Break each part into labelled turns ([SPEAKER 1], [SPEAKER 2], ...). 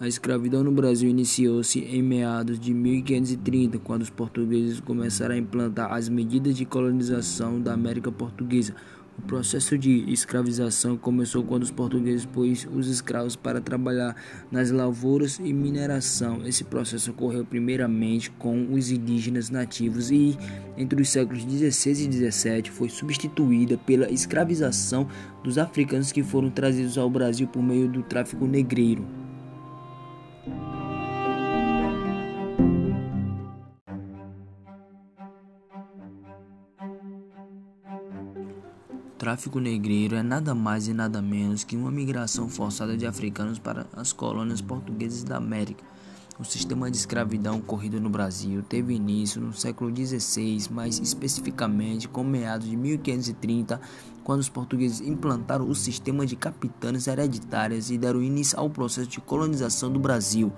[SPEAKER 1] A escravidão no Brasil iniciou-se em meados de 1530, quando os portugueses começaram a implantar as medidas de colonização da América Portuguesa. O processo de escravização começou quando os portugueses pôs os escravos para trabalhar nas lavouras e mineração. Esse processo ocorreu primeiramente com os indígenas nativos e, entre os séculos 16 e 17, foi substituída pela escravização dos africanos que foram trazidos ao Brasil por meio do tráfico negreiro. Tráfico negreiro é nada mais e nada menos que uma migração forçada de africanos para as colônias portuguesas da América. O sistema de escravidão ocorrido no Brasil teve início no século XVI, mais especificamente com meados de 1530, quando os portugueses implantaram o sistema de capitães hereditárias e deram início ao processo de colonização do Brasil.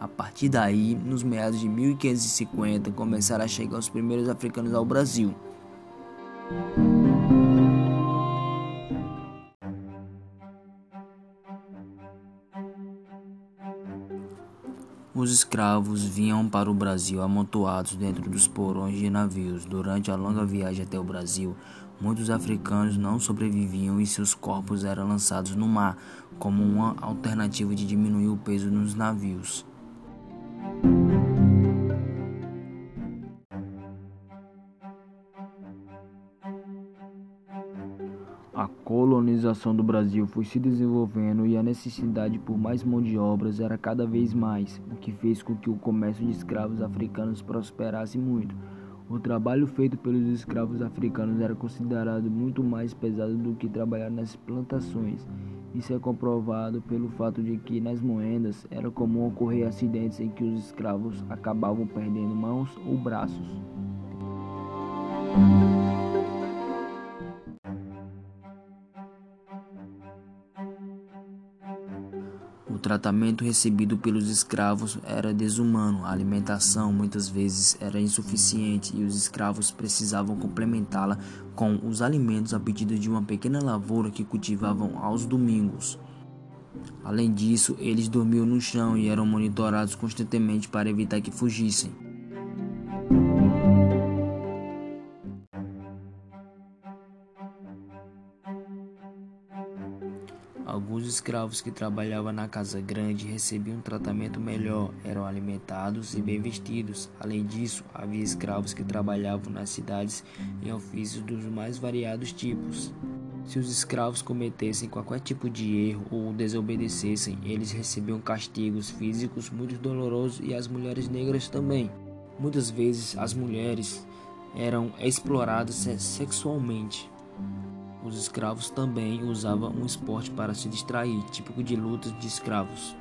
[SPEAKER 1] A partir daí, nos meados de 1550, começaram a chegar os primeiros africanos ao Brasil. Os escravos vinham para o Brasil amontoados dentro dos porões de navios. Durante a longa viagem até o Brasil, muitos africanos não sobreviviam e seus corpos eram lançados no mar como uma alternativa de diminuir o peso nos navios. A colonização do Brasil foi se desenvolvendo e a necessidade por mais mão de obras era cada vez mais, o que fez com que o comércio de escravos africanos prosperasse muito. O trabalho feito pelos escravos africanos era considerado muito mais pesado do que trabalhar nas plantações. Isso é comprovado pelo fato de que nas moendas era comum ocorrer acidentes em que os escravos acabavam perdendo mãos ou braços. O tratamento recebido pelos escravos era desumano, a alimentação muitas vezes era insuficiente e os escravos precisavam complementá-la com os alimentos a pedido de uma pequena lavoura que cultivavam aos domingos. Além disso, eles dormiam no chão e eram monitorados constantemente para evitar que fugissem. Alguns escravos que trabalhavam na casa grande recebiam um tratamento melhor, eram alimentados e bem vestidos. Além disso, havia escravos que trabalhavam nas cidades em ofícios dos mais variados tipos. Se os escravos cometessem qualquer tipo de erro ou desobedecessem, eles recebiam castigos físicos muito dolorosos e as mulheres negras também. Muitas vezes as mulheres eram exploradas sexualmente. Os escravos também usavam um esporte para se distrair, típico de lutas de escravos.